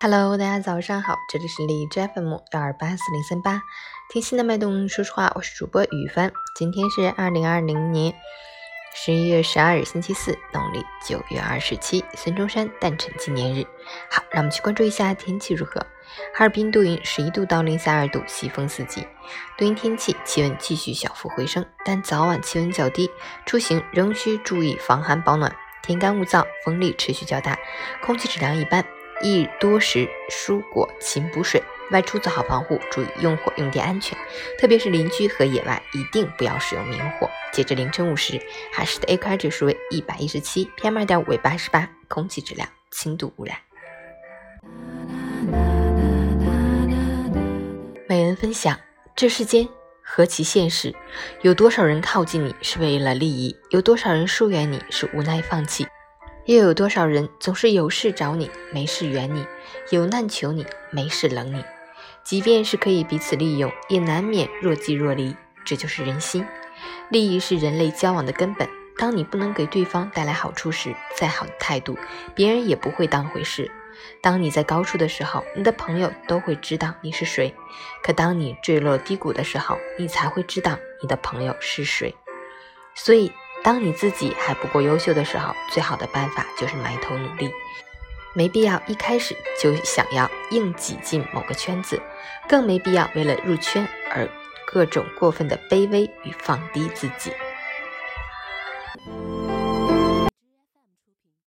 Hello，大家早上好，这里是荔枝 FM 幺二八四零三八，听心的脉动，说实话，我是主播雨帆。今天是二零二零年十一月十二日，星期四，农历九月二十七，孙中山诞辰纪念日。好，让我们去关注一下天气如何。哈尔滨多云，十一度到零下二度，西风四级。多云天气，气温继续小幅回升，但早晚气温较低，出行仍需注意防寒保暖。天干物燥，风力持续较大，空气质量一般。宜多食蔬果，勤补水。外出做好防护，注意用火用电安全，特别是邻居和野外一定不要使用明火。截至凌晨五时，哈市的 AQI 指数为一百一十七，PM 二点五为八十八，空气质量轻度污染。每人分享：这世间何其现实，有多少人靠近你是为了利益，有多少人疏远你是无奈放弃。又有多少人总是有事找你，没事远你；有难求你，没事冷你。即便是可以彼此利用，也难免若即若离。这就是人心。利益是人类交往的根本。当你不能给对方带来好处时，再好的态度，别人也不会当回事。当你在高处的时候，你的朋友都会知道你是谁；可当你坠落低谷的时候，你才会知道你的朋友是谁。所以。当你自己还不够优秀的时候，最好的办法就是埋头努力，没必要一开始就想要硬挤进某个圈子，更没必要为了入圈而各种过分的卑微与放低自己。